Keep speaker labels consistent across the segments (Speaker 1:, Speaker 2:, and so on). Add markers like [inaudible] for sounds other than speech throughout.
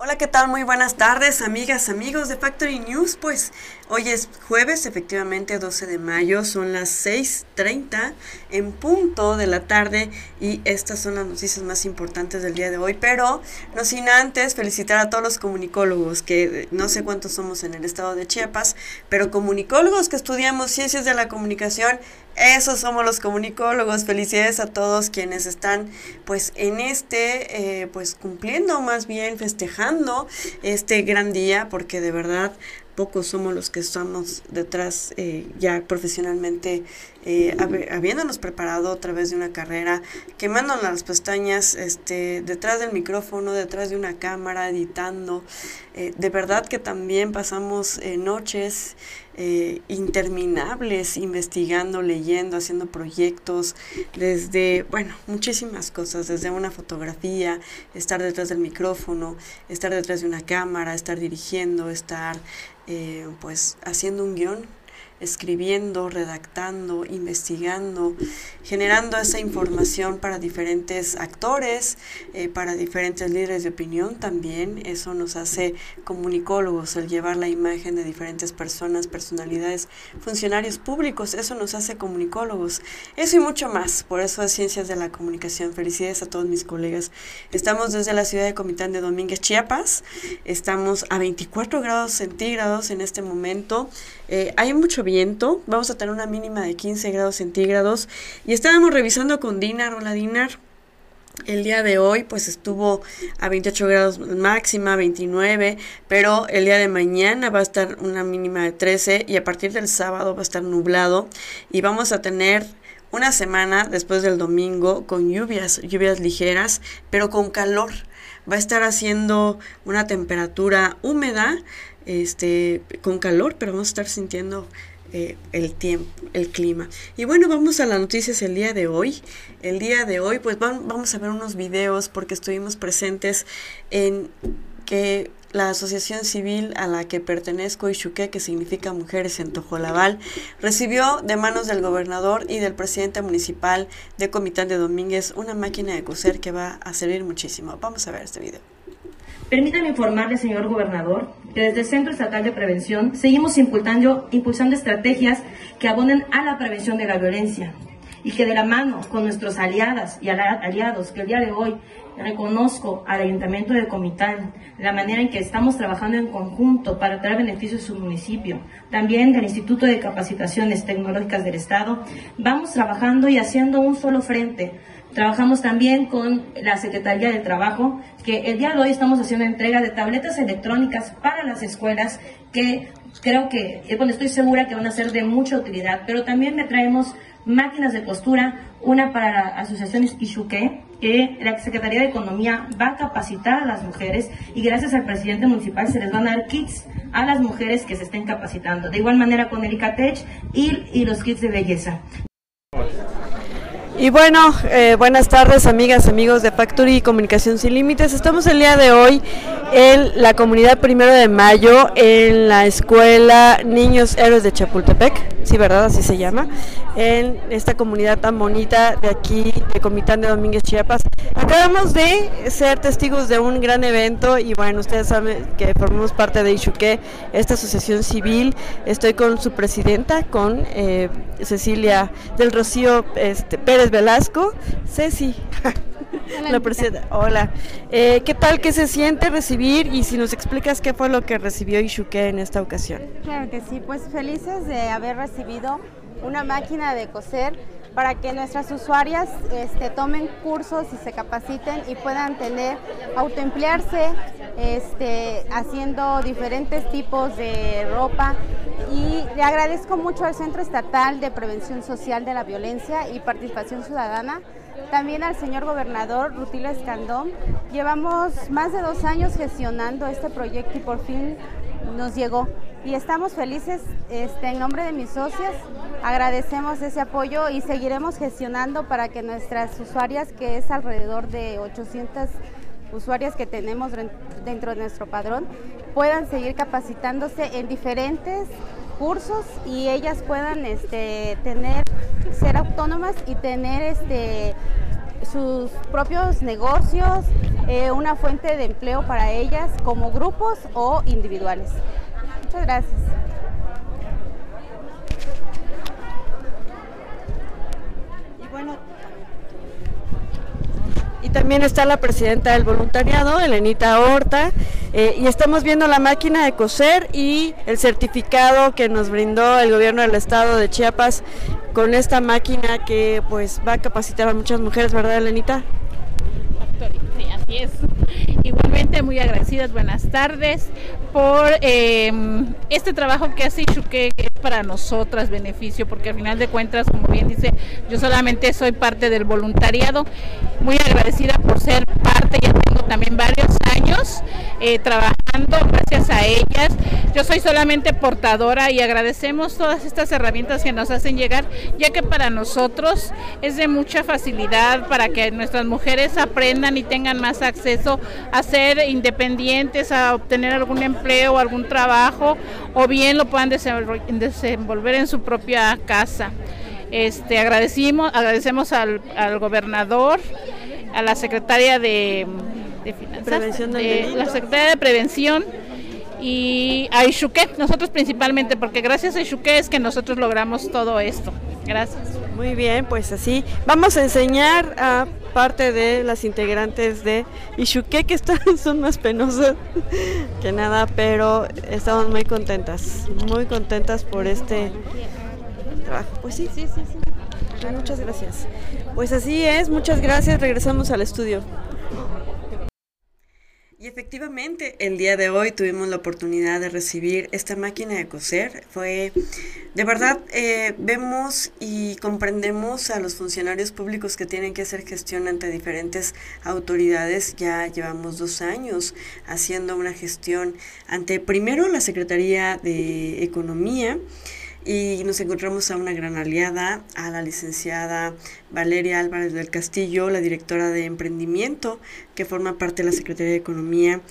Speaker 1: Hola, ¿qué tal? Muy buenas tardes, amigas, amigos de Factory News. Pues hoy es jueves, efectivamente 12 de mayo, son las 6.30 en punto de la tarde y estas son las noticias más importantes del día de hoy. Pero no sin antes felicitar a todos los comunicólogos, que no sé cuántos somos en el estado de Chiapas, pero comunicólogos que estudiamos ciencias de la comunicación esos somos los comunicólogos. Felicidades a todos quienes están pues en este, eh, pues cumpliendo más bien, festejando este gran día, porque de verdad pocos somos los que estamos detrás eh, ya profesionalmente, eh, habiéndonos preparado a través de una carrera, quemando las pestañas, este, detrás del micrófono, detrás de una cámara, editando. Eh, de verdad que también pasamos noches interminables investigando, leyendo, haciendo proyectos, desde, bueno, muchísimas cosas, desde una fotografía, estar detrás del micrófono, estar detrás de una cámara, estar dirigiendo, estar eh, pues haciendo un guion escribiendo, redactando, investigando, generando esa información para diferentes actores, eh, para diferentes líderes de opinión también. Eso nos hace comunicólogos, el llevar la imagen de diferentes personas, personalidades, funcionarios públicos, eso nos hace comunicólogos. Eso y mucho más, por eso es Ciencias de la Comunicación. Felicidades a todos mis colegas. Estamos desde la ciudad de Comitán de Domínguez, Chiapas. Estamos a 24 grados centígrados en este momento. Eh, hay mucho viento, vamos a tener una mínima de 15 grados centígrados y estábamos revisando con Dinar, hola Dinar, el día de hoy pues estuvo a 28 grados máxima, 29, pero el día de mañana va a estar una mínima de 13 y a partir del sábado va a estar nublado y vamos a tener una semana después del domingo con lluvias, lluvias ligeras, pero con calor. Va a estar haciendo una temperatura húmeda, este, con calor, pero vamos a estar sintiendo eh, el tiempo, el clima. Y bueno, vamos a las noticias el día de hoy. El día de hoy, pues vamos a ver unos videos porque estuvimos presentes en que la asociación civil a la que pertenezco, Ishuque, que significa Mujeres en Tojolabal, recibió de manos del gobernador y del presidente municipal de Comitán de Domínguez una máquina de coser que va a servir muchísimo. Vamos a ver este video.
Speaker 2: Permítame informarle, señor gobernador, que desde el Centro Estatal de Prevención seguimos impulsando, estrategias que abonen a la prevención de la violencia y que de la mano con nuestros aliadas y aliados que el día de hoy reconozco al Ayuntamiento de Comitán la manera en que estamos trabajando en conjunto para traer beneficios a su municipio, también del Instituto de Capacitaciones Tecnológicas del Estado, vamos trabajando y haciendo un solo frente Trabajamos también con la Secretaría de Trabajo, que el día de hoy estamos haciendo entrega de tabletas electrónicas para las escuelas que creo que, eh, bueno, estoy segura que van a ser de mucha utilidad, pero también le traemos máquinas de costura, una para la Asociación Ishuque, que la Secretaría de Economía va a capacitar a las mujeres y gracias al presidente municipal se les van a dar kits a las mujeres que se estén capacitando. De igual manera con el ICATECH y, y los kits de belleza.
Speaker 1: Y bueno, eh, buenas tardes amigas, amigos de Factory Comunicación Sin Límites. Estamos el día de hoy en la comunidad primero de mayo, en la escuela Niños Héroes de Chapultepec, sí, ¿verdad? Así se llama, en esta comunidad tan bonita de aquí, de Comitán de Domínguez, Chiapas. Acabamos de ser testigos de un gran evento y bueno, ustedes saben que formamos parte de Ishuque, esta asociación civil. Estoy con su presidenta, con eh, Cecilia del Rocío este, Pérez Velasco. Ceci. Hola. Hola. Eh, ¿Qué tal que se siente recibir y si nos explicas qué fue lo que recibió Ishuque en esta ocasión?
Speaker 3: Claro que sí, pues felices de haber recibido una máquina de coser para que nuestras usuarias este, tomen cursos y se capaciten y puedan tener, autoemplearse este, haciendo diferentes tipos de ropa. Y le agradezco mucho al Centro Estatal de Prevención Social de la Violencia y Participación Ciudadana, también al señor gobernador Rutilio Escandón. Llevamos más de dos años gestionando este proyecto y por fin nos llegó y estamos felices este, en nombre de mis socias. Agradecemos ese apoyo y seguiremos gestionando para que nuestras usuarias, que es alrededor de 800 usuarias que tenemos dentro de nuestro padrón, puedan seguir capacitándose en diferentes cursos y ellas puedan este, tener, ser autónomas y tener este, sus propios negocios, eh, una fuente de empleo para ellas como grupos o individuales. Muchas gracias.
Speaker 1: Y bueno, y también está la presidenta del voluntariado, Elenita Horta, eh, y estamos viendo la máquina de coser y el certificado que nos brindó el gobierno del estado de Chiapas con esta máquina que pues va a capacitar a muchas mujeres, ¿verdad, Elenita?
Speaker 4: Sí, así es. Igualmente muy agradecidas, buenas tardes por eh, este trabajo que hace Ishuque, que es para nosotras beneficio, porque al final de cuentas, como bien dice, yo solamente soy parte del voluntariado, muy agradecida por ser parte, ya tengo también varios eh, trabajando gracias a ellas, yo soy solamente portadora y agradecemos todas estas herramientas que nos hacen llegar, ya que para nosotros es de mucha facilidad para que nuestras mujeres aprendan y tengan más acceso a ser independientes, a obtener algún empleo, algún trabajo, o bien lo puedan desenvolver en su propia casa. Este, agradecimos, agradecemos al, al gobernador, a la secretaria de, de Finanzas, de, la secretaria de Prevención y a Ishuque, nosotros principalmente, porque gracias a Ishuque es que nosotros logramos todo esto. Gracias.
Speaker 1: Muy bien, pues así vamos a enseñar a parte de las integrantes de Ishuque que están, [laughs] son más penosas que nada, pero estamos muy contentas, muy contentas por este trabajo. Pues sí, sí, sí, sí. Muchas gracias. Pues así es, muchas gracias. Regresamos al estudio. Y efectivamente, el día de hoy tuvimos la oportunidad de recibir esta máquina de coser. Fue, de verdad, eh, vemos y comprendemos a los funcionarios públicos que tienen que hacer gestión ante diferentes autoridades. Ya llevamos dos años haciendo una gestión ante primero la Secretaría de Economía y nos encontramos a una gran aliada, a la licenciada Valeria Álvarez del Castillo, la directora de emprendimiento que forma parte de la Secretaría de Economía,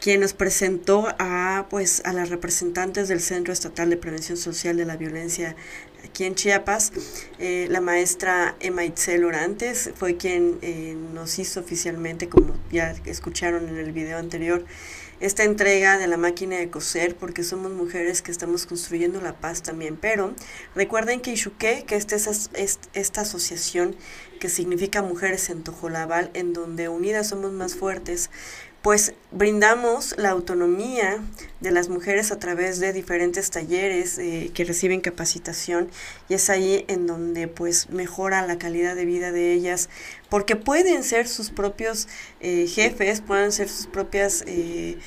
Speaker 1: quien nos presentó a pues a las representantes del Centro Estatal de Prevención Social de la Violencia aquí en Chiapas. Eh, la maestra Emma Itzel Orantes fue quien eh, nos hizo oficialmente, como ya escucharon en el video anterior, esta entrega de la máquina de coser porque somos mujeres que estamos construyendo la paz también. Pero recuerden que Ishuque, que esta es esta asociación que significa Mujeres en Tojolabal, en donde unidas somos más fuertes, pues brindamos la autonomía de las mujeres a través de diferentes talleres eh, que reciben capacitación y es ahí en donde pues mejora la calidad de vida de ellas porque pueden ser sus propios eh, jefes, pueden ser sus propias eh,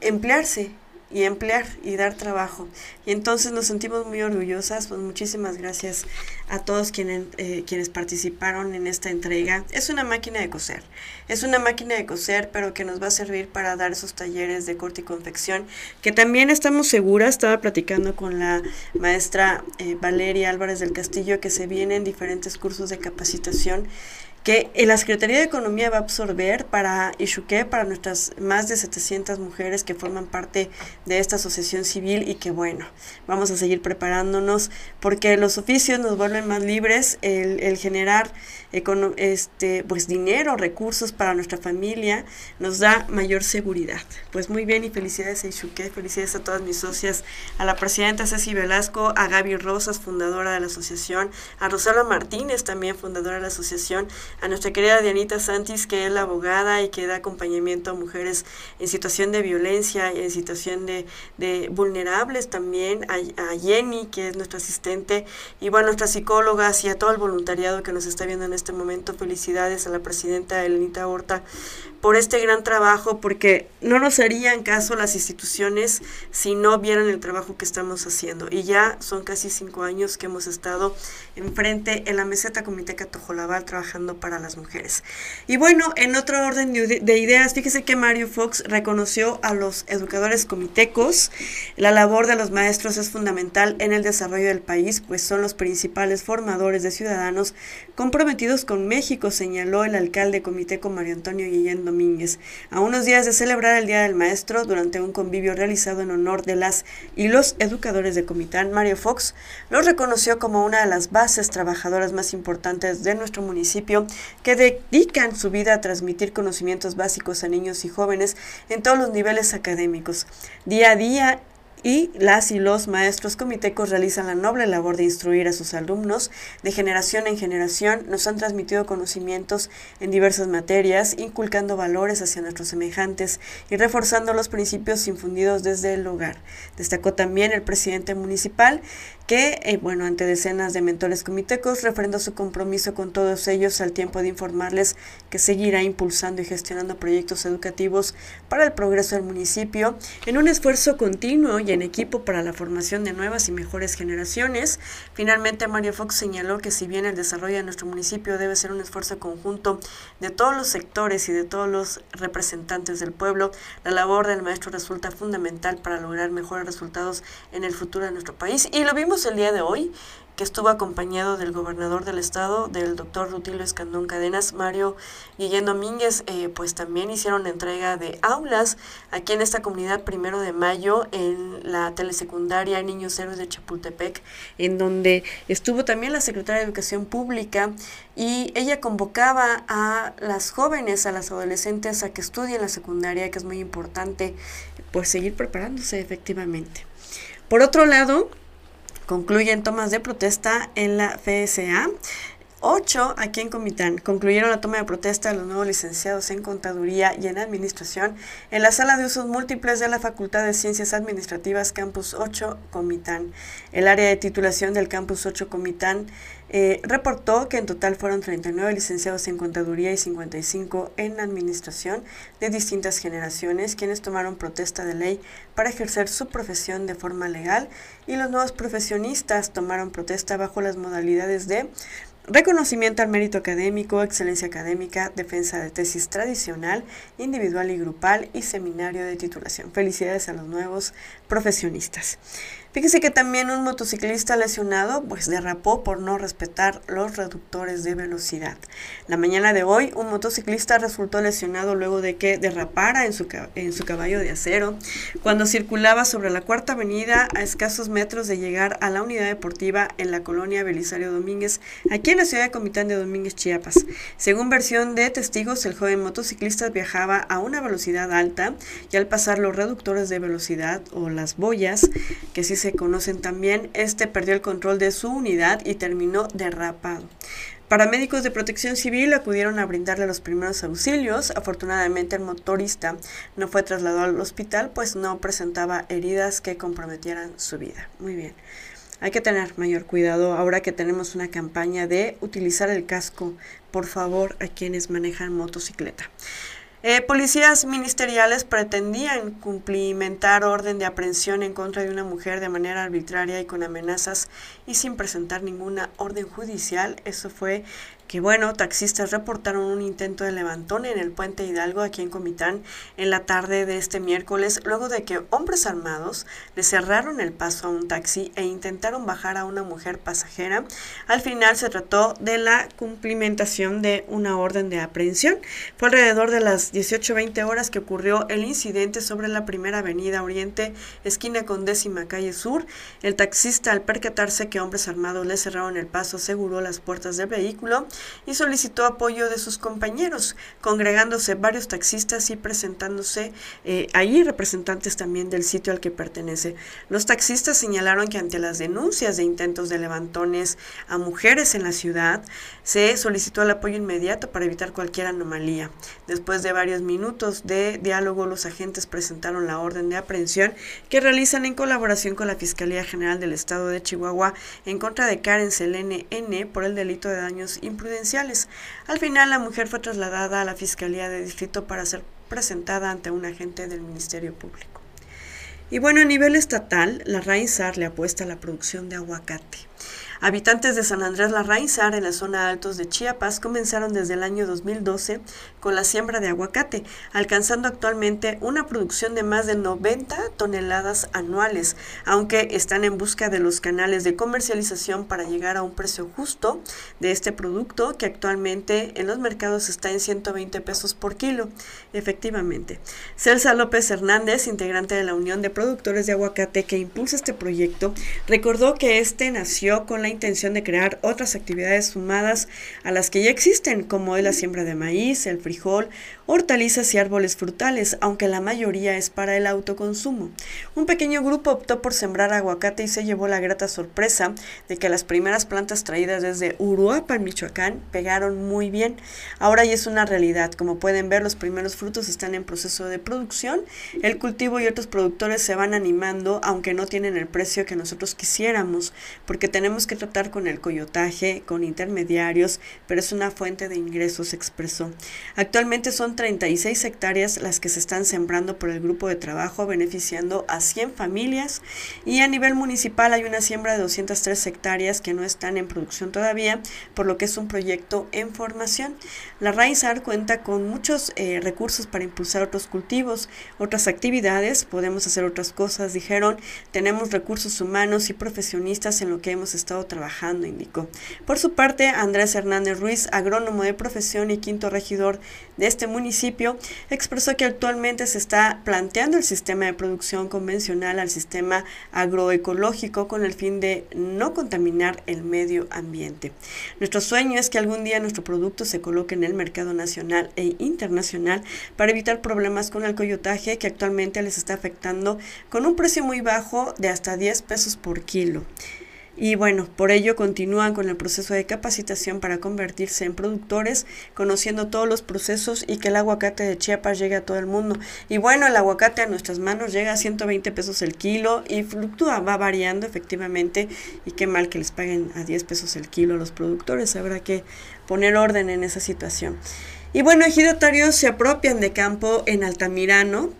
Speaker 1: emplearse y emplear y dar trabajo. Y entonces nos sentimos muy orgullosas, pues muchísimas gracias a todos quienes, eh, quienes participaron en esta entrega. Es una máquina de coser, es una máquina de coser, pero que nos va a servir para dar esos talleres de corte y confección, que también estamos seguras, estaba platicando con la maestra eh, Valeria Álvarez del Castillo, que se vienen diferentes cursos de capacitación que la Secretaría de Economía va a absorber para Ishuque, para nuestras más de 700 mujeres que forman parte de esta asociación civil y que bueno, vamos a seguir preparándonos porque los oficios nos vuelven más libres, el, el generar este, pues dinero, recursos para nuestra familia, nos da mayor seguridad. Pues muy bien y felicidades a Ishuque, felicidades a todas mis socias, a la presidenta Ceci Velasco, a Gaby Rosas, fundadora de la asociación, a Rosala Martínez, también fundadora de la asociación, a nuestra querida Dianita Santis, que es la abogada y que da acompañamiento a mujeres en situación de violencia en situación de, de vulnerables también, a, Jenny, que es nuestra asistente, y bueno, a nuestras psicólogas y a todo el voluntariado que nos está viendo en este momento. Felicidades a la presidenta Elenita Horta por este gran trabajo, porque no nos harían caso las instituciones si no vieran el trabajo que estamos haciendo. Y ya son casi cinco años que hemos estado enfrente en la meseta Comité Catojolabal trabajando para las mujeres. Y bueno, en otro orden de ideas, fíjese que Mario Fox reconoció a los educadores comitecos. La labor de los maestros es fundamental en el desarrollo del país, pues son los principales formadores de ciudadanos comprometidos con México, señaló el alcalde comiteco Mario Antonio Guillén Domínguez. A unos días de celebrar el Día del Maestro, durante un convivio realizado en honor de las y los educadores de Comitán, Mario Fox los reconoció como una de las bases trabajadoras más importantes de nuestro municipio que dedican su vida a transmitir conocimientos básicos a niños y jóvenes en todos los niveles académicos. Día a día y las y los maestros comitecos realizan la noble labor de instruir a sus alumnos. De generación en generación nos han transmitido conocimientos en diversas materias, inculcando valores hacia nuestros semejantes y reforzando los principios infundidos desde el hogar. Destacó también el presidente municipal que, eh, bueno, ante decenas de mentores comitecos, refrendó su compromiso con todos ellos al tiempo de informarles que seguirá impulsando y gestionando proyectos educativos para el progreso del municipio en un esfuerzo continuo y en equipo para la formación de nuevas y mejores generaciones. Finalmente, Mario Fox señaló que si bien el desarrollo de nuestro municipio debe ser un esfuerzo conjunto de todos los sectores y de todos los representantes del pueblo, la labor del maestro resulta fundamental para lograr mejores resultados en el futuro de nuestro país. Y lo vimos el día de hoy que estuvo acompañado del gobernador del estado, del doctor Rutilio Escandón Cadenas, Mario Guillén Domínguez, eh, pues también hicieron entrega de aulas aquí en esta comunidad primero de mayo en la telesecundaria Niños Héroes de Chapultepec, en donde estuvo también la secretaria de Educación Pública y ella convocaba a las jóvenes, a las adolescentes a que estudien la secundaria, que es muy importante, pues seguir preparándose efectivamente. Por otro lado, Concluyen tomas de protesta en la FSA. Ocho aquí en Comitán concluyeron la toma de protesta de los nuevos licenciados en Contaduría y en Administración en la sala de usos múltiples de la Facultad de Ciencias Administrativas Campus 8 Comitán. El área de titulación del Campus 8 Comitán eh, reportó que en total fueron 39 licenciados en Contaduría y 55 en Administración de distintas generaciones quienes tomaron protesta de ley para ejercer su profesión de forma legal y los nuevos profesionistas tomaron protesta bajo las modalidades de Reconocimiento al mérito académico, excelencia académica, defensa de tesis tradicional, individual y grupal y seminario de titulación. Felicidades a los nuevos profesionistas. Fíjese que también un motociclista lesionado pues derrapó por no respetar los reductores de velocidad. La mañana de hoy un motociclista resultó lesionado luego de que derrapara en su, en su caballo de acero cuando circulaba sobre la cuarta avenida a escasos metros de llegar a la unidad deportiva en la colonia Belisario Domínguez, aquí en la ciudad de Comitán de Domínguez, Chiapas. Según versión de testigos, el joven motociclista viajaba a una velocidad alta y al pasar los reductores de velocidad o las boyas, que sí se conocen también, este perdió el control de su unidad y terminó derrapado. Paramédicos de protección civil acudieron a brindarle los primeros auxilios. Afortunadamente el motorista no fue trasladado al hospital, pues no presentaba heridas que comprometieran su vida. Muy bien. Hay que tener mayor cuidado ahora que tenemos una campaña de utilizar el casco, por favor, a quienes manejan motocicleta. Eh, policías ministeriales pretendían cumplimentar orden de aprehensión en contra de una mujer de manera arbitraria y con amenazas y sin presentar ninguna orden judicial. Eso fue que bueno, taxistas reportaron un intento de levantón en el puente Hidalgo aquí en Comitán en la tarde de este miércoles, luego de que hombres armados le cerraron el paso a un taxi e intentaron bajar a una mujer pasajera. Al final se trató de la cumplimentación de una orden de aprehensión. Fue alrededor de las 18.20 horas que ocurrió el incidente sobre la primera avenida Oriente, esquina con décima calle Sur. El taxista al percatarse que hombres armados le cerraron el paso aseguró las puertas del vehículo y solicitó apoyo de sus compañeros, congregándose varios taxistas y presentándose eh, ahí representantes también del sitio al que pertenece. Los taxistas señalaron que ante las denuncias de intentos de levantones a mujeres en la ciudad, se solicitó el apoyo inmediato para evitar cualquier anomalía. Después de varios minutos de diálogo, los agentes presentaron la orden de aprehensión que realizan en colaboración con la Fiscalía General del Estado de Chihuahua en contra de Karen Selene N por el delito de daños al final, la mujer fue trasladada a la Fiscalía de Distrito para ser presentada ante un agente del Ministerio Público. Y bueno, a nivel estatal, la RAINSAR le apuesta a la producción de aguacate. Habitantes de San Andrés Larrainzar, en la zona altos de Chiapas, comenzaron desde el año 2012 con la siembra de aguacate, alcanzando actualmente una producción de más de 90 toneladas anuales, aunque están en busca de los canales de comercialización para llegar a un precio justo de este producto que actualmente en los mercados está en 120 pesos por kilo. Efectivamente. Celsa López Hernández, integrante de la Unión de Productores de Aguacate que impulsa este proyecto, recordó que este nació con la intención de crear otras actividades sumadas a las que ya existen, como es la siembra de maíz, el frijol, hortalizas y árboles frutales, aunque la mayoría es para el autoconsumo. Un pequeño grupo optó por sembrar aguacate y se llevó la grata sorpresa de que las primeras plantas traídas desde Uruapan, Michoacán, pegaron muy bien. Ahora ya es una realidad. Como pueden ver, los primeros frutos están en proceso de producción. El cultivo y otros productores se van animando, aunque no tienen el precio que nosotros quisiéramos, porque tenemos que tratar con el coyotaje, con intermediarios, pero es una fuente de ingresos, expresó. Actualmente son 36 hectáreas las que se están sembrando por el grupo de trabajo, beneficiando a 100 familias y a nivel municipal hay una siembra de 203 hectáreas que no están en producción todavía, por lo que es un proyecto en formación. La Raizar cuenta con muchos eh, recursos para impulsar otros cultivos, otras actividades, podemos hacer otras cosas, dijeron, tenemos recursos humanos y profesionistas en lo que hemos estado trabajando, indicó. Por su parte, Andrés Hernández Ruiz, agrónomo de profesión y quinto regidor de este municipio, expresó que actualmente se está planteando el sistema de producción convencional al sistema agroecológico con el fin de no contaminar el medio ambiente. Nuestro sueño es que algún día nuestro producto se coloque en el mercado nacional e internacional para evitar problemas con el coyotaje que actualmente les está afectando con un precio muy bajo de hasta 10 pesos por kilo. Y bueno, por ello continúan con el proceso de capacitación para convertirse en productores, conociendo todos los procesos y que el aguacate de Chiapas llegue a todo el mundo. Y bueno, el aguacate a nuestras manos llega a 120 pesos el kilo y fluctúa, va variando efectivamente. Y qué mal que les paguen a 10 pesos el kilo a los productores, habrá que poner orden en esa situación. Y bueno, ejidatarios se apropian de campo en Altamirano,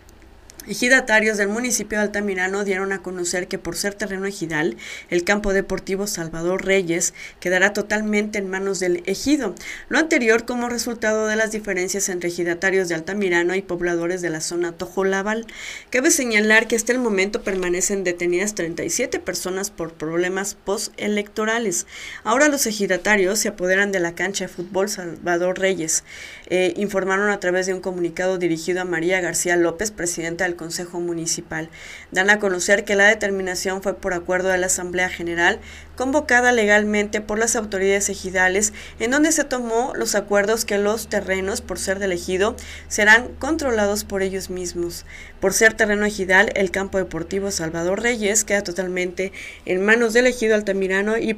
Speaker 1: Ejidatarios del municipio de Altamirano dieron a conocer que por ser terreno ejidal, el campo deportivo Salvador Reyes quedará totalmente en manos del ejido. Lo anterior como resultado de las diferencias entre ejidatarios de Altamirano y pobladores de la zona Tojolabal. Cabe señalar que hasta el momento permanecen detenidas 37 personas por problemas postelectorales. Ahora los ejidatarios se apoderan de la cancha de fútbol Salvador Reyes. Eh, informaron a través de un comunicado dirigido a María García López, presidenta del Consejo Municipal. Dan a conocer que la determinación fue por acuerdo de la Asamblea General convocada legalmente por las autoridades ejidales, en donde se tomó los acuerdos que los terrenos, por ser del ejido, serán controlados por ellos mismos. Por ser terreno ejidal, el campo deportivo Salvador Reyes queda totalmente en manos del ejido altamirano y,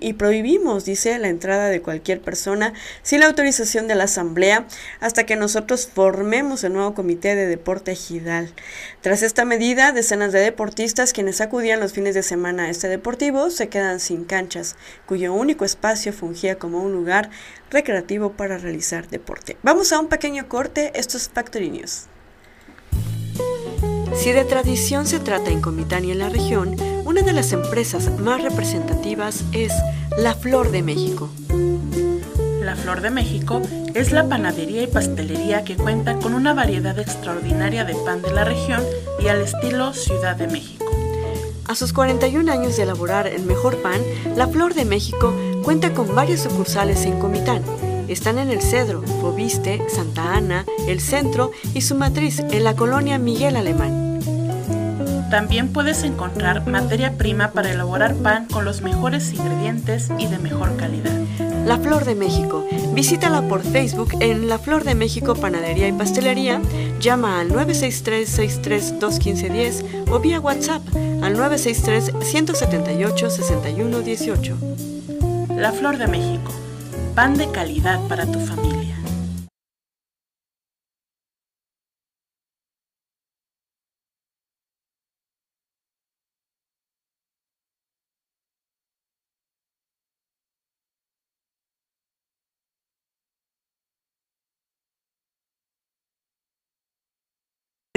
Speaker 1: y prohibimos, dice, la entrada de cualquier persona sin la autorización de la Asamblea hasta que nosotros formemos el nuevo comité de deporte ejidal. Tras esta medida, decenas de deportistas quienes acudían los fines de semana a este deportivo se quedan sin canchas, cuyo único espacio fungía como un lugar recreativo para realizar deporte. Vamos a un pequeño corte, esto es Factory News. Si de tradición se trata en Comitán y en la región, una de las empresas más representativas es La Flor de México.
Speaker 5: La Flor de México es la panadería y pastelería que cuenta con una variedad extraordinaria de pan de la región y al estilo Ciudad de México.
Speaker 1: A sus 41 años de elaborar el mejor pan, La Flor de México cuenta con varias sucursales en Comitán. Están en El Cedro, Fobiste, Santa Ana, El Centro y su matriz en la colonia Miguel Alemán.
Speaker 5: También puedes encontrar materia prima para elaborar pan con los mejores ingredientes y de mejor calidad.
Speaker 1: La Flor de México. Visítala por Facebook en La Flor de México Panadería y Pastelería. Llama al 963-63-21510 o vía WhatsApp al 963-178-6118.
Speaker 5: La Flor de México. Pan de calidad para tu familia.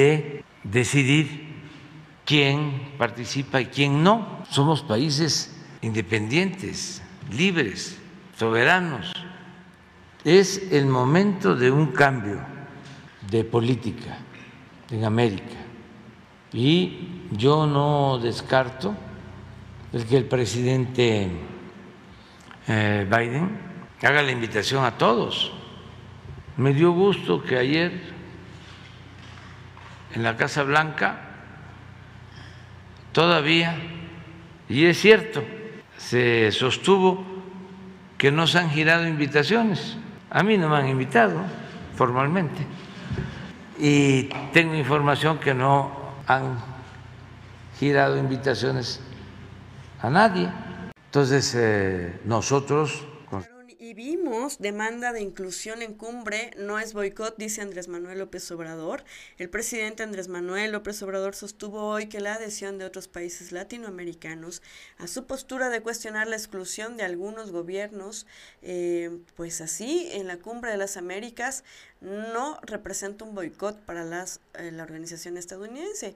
Speaker 6: De decidir quién participa y quién no. Somos países independientes, libres, soberanos. Es el momento de un cambio de política en América. Y yo no descarto que el presidente eh, Biden haga la invitación a todos. Me dio gusto que ayer en la Casa Blanca todavía, y es cierto, se sostuvo que no se han girado invitaciones. A mí no me han invitado formalmente. Y tengo información que no han girado invitaciones a nadie. Entonces, eh, nosotros
Speaker 1: vimos demanda de inclusión en cumbre, no es boicot, dice Andrés Manuel López Obrador. El presidente Andrés Manuel López Obrador sostuvo hoy que la adhesión de otros países latinoamericanos a su postura de cuestionar la exclusión de algunos gobiernos, eh, pues así, en la cumbre de las Américas, no representa un boicot para las, eh, la organización estadounidense.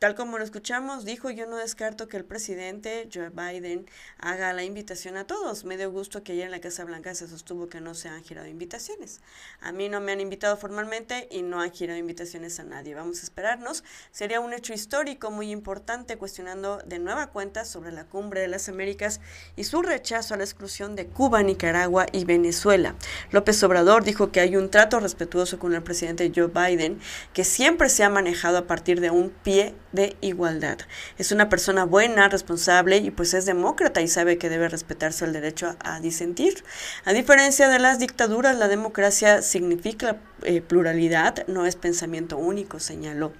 Speaker 1: Tal como lo escuchamos, dijo, yo no descarto que el presidente Joe Biden haga la invitación a todos. Me dio gusto que ayer en la Casa Blanca se sostuvo que no se han girado invitaciones. A mí no me han invitado formalmente y no han girado invitaciones a nadie. Vamos a esperarnos. Sería un hecho histórico muy importante cuestionando de nueva cuenta sobre la cumbre de las Américas y su rechazo a la exclusión de Cuba, Nicaragua y Venezuela. López Obrador dijo que hay un trato respetuoso con el presidente Joe Biden que siempre se ha manejado a partir de un pie de igualdad. Es una persona buena, responsable y pues es demócrata y sabe que debe respetarse el derecho a, disentir. A diferencia de las dictaduras, la democracia significa eh, pluralidad, no es pensamiento único, señaló.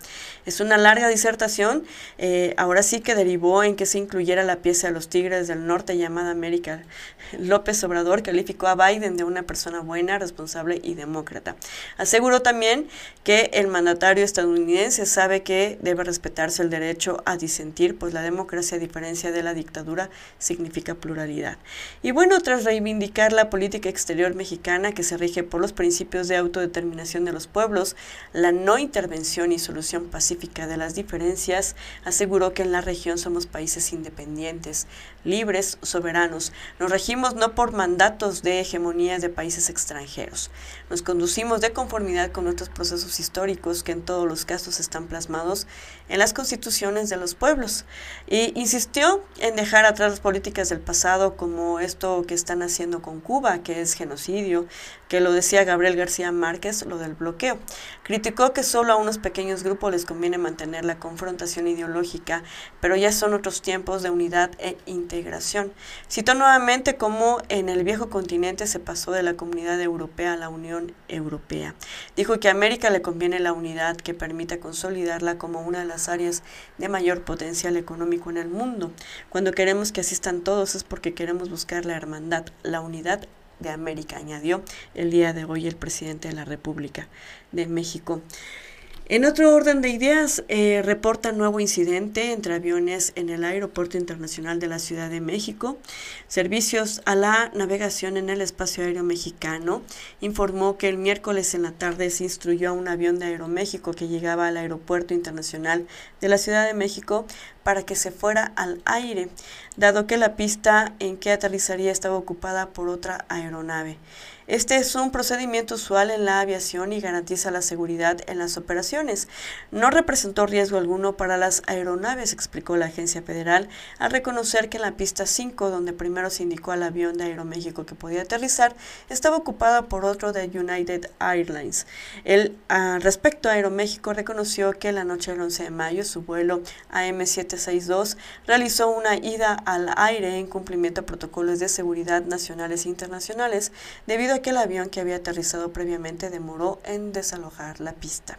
Speaker 1: Es una larga disertación, eh, ahora sí que derivó en que se incluyera la pieza de los Tigres del Norte llamada América. López Obrador calificó a Biden de una persona buena, responsable y demócrata. Aseguró también que el mandatario estadounidense sabe que debe respetarse el derecho a disentir, pues la democracia, a diferencia de la dictadura, significa pluralidad. Y bueno, tras reivindicar la política exterior mexicana que se rige por los principios de autodeterminación, de los pueblos, la no intervención y solución pacífica de las diferencias, aseguró que en la región somos países independientes, libres, soberanos. Nos regimos no por mandatos de hegemonías de países extranjeros. Nos conducimos de conformidad con nuestros procesos históricos que en todos los casos están plasmados en las constituciones de los pueblos. Y insistió en dejar atrás las políticas del pasado como esto que están haciendo con Cuba, que es genocidio, que lo decía Gabriel García Márquez, lo del bloqueo. Criticó que solo a unos pequeños grupos les conviene mantener la confrontación ideológica, pero ya son otros tiempos de unidad e integración. Citó nuevamente cómo en el viejo continente se pasó de la comunidad europea a la Unión Europea. Dijo que a América le conviene la unidad que permita consolidarla como una de las áreas de mayor potencial económico en el mundo. Cuando queremos que asistan todos es porque queremos buscar la hermandad, la unidad de América, añadió el día de hoy el presidente de la República de México. En otro orden de ideas, eh, reporta nuevo incidente entre aviones en el Aeropuerto Internacional de la Ciudad de México. Servicios a la navegación en el espacio aéreo mexicano informó que el miércoles en la tarde se instruyó a un avión de Aeroméxico que llegaba al Aeropuerto Internacional de la Ciudad de México para que se fuera al aire, dado que la pista en que aterrizaría estaba ocupada por otra aeronave. Este es un procedimiento usual en la aviación y garantiza la seguridad en las operaciones. No representó riesgo alguno para las aeronaves, explicó la agencia federal, al reconocer que en la pista 5, donde primero se indicó al avión de Aeroméxico que podía aterrizar, estaba ocupada por otro de United Airlines. El, ah, respecto a Aeroméxico, reconoció que la noche del 11 de mayo su vuelo AM762 realizó una ida al aire en cumplimiento a protocolos de seguridad nacionales e internacionales, debido a que el avión que había aterrizado previamente demoró en desalojar la pista.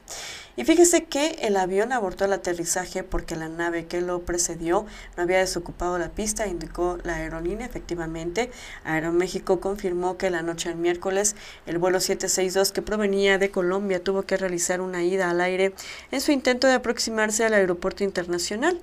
Speaker 1: Y fíjese que el avión abortó el aterrizaje porque la nave que lo precedió no había desocupado la pista, indicó la aerolínea. Efectivamente, Aeroméxico confirmó que la noche del miércoles el vuelo 762 que provenía de Colombia tuvo que realizar una ida al aire en su intento de aproximarse al aeropuerto internacional.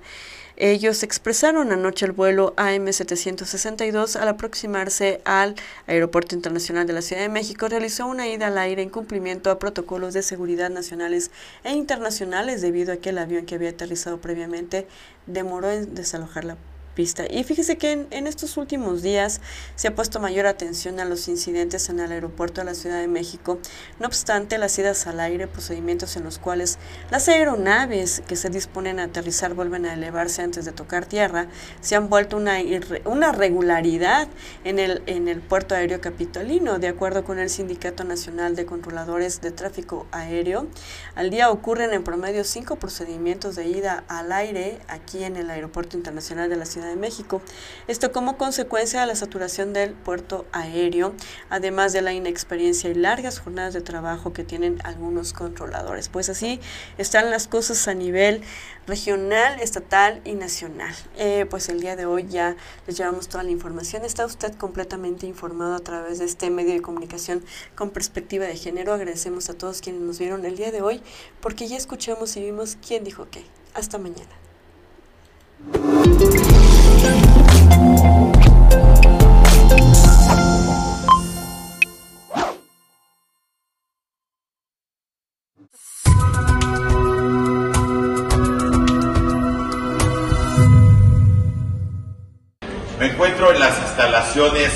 Speaker 1: Ellos expresaron anoche el vuelo AM762 al aproximarse al Aeropuerto Internacional de la Ciudad de México. Realizó una ida al aire en cumplimiento a protocolos de seguridad nacionales e internacionales debido a que el avión que había aterrizado previamente demoró en desalojar la Y fíjese que en, en, estos últimos días se ha puesto mayor atención a los incidentes en el aeropuerto de la Ciudad de México. No obstante, las idas al aire, procedimientos en los cuales las aeronaves que se disponen a aterrizar vuelven a elevarse antes de tocar tierra, se han vuelto una, una regularidad en el, en el puerto aéreo capitolino. De acuerdo con el Sindicato Nacional de Controladores de Tráfico Aéreo, al día ocurren en promedio cinco procedimientos de ida al aire aquí en el Aeropuerto Internacional de la Ciudad de México. Esto como consecuencia de la saturación del puerto aéreo, además de la inexperiencia y largas jornadas de trabajo que tienen algunos controladores. Pues así están las cosas a nivel regional, estatal y nacional. Eh, pues el día de hoy ya les llevamos toda la información. Está usted completamente informado a través de este medio de comunicación con perspectiva de género. Agradecemos a todos quienes nos vieron el día de hoy porque ya escuchamos y vimos quién dijo qué. Hasta mañana.
Speaker 7: Instalaciones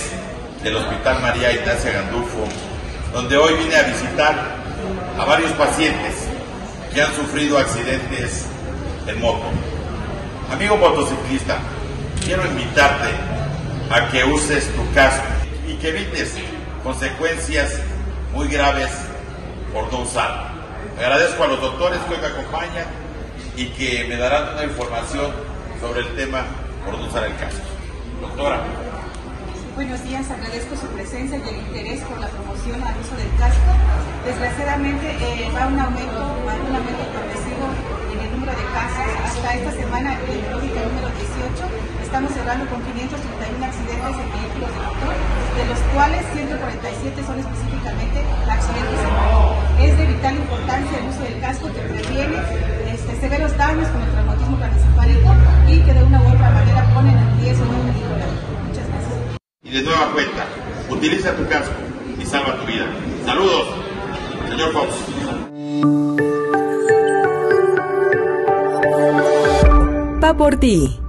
Speaker 7: del Hospital María Ignacia Gandulfo, donde hoy vine a visitar a varios pacientes que han sufrido accidentes en moto. Amigo motociclista, quiero invitarte a que uses tu casco y que evites consecuencias muy graves por no usarlo. Agradezco a los doctores que hoy me acompañan y que me darán una información sobre el tema por no usar el casco. Doctora.
Speaker 8: Buenos días, agradezco su presencia y el interés por la promoción al uso del casco. Desgraciadamente eh, va un aumento, va un aumento progresivo en el número de casos. Hasta esta semana, epidemiológica número 18, estamos cerrando con 531 accidentes en vehículos de motor, de los cuales 147 son específicamente accidentes en motor. Es de vital importancia el uso del casco que previene este, severos daños como el traumatismo craneoencefálico y que de una u otra manera ponen en riesgo un película.
Speaker 7: De nueva cuenta, utiliza tu casco y salva tu vida. Saludos, señor Fox.
Speaker 9: Va por ti.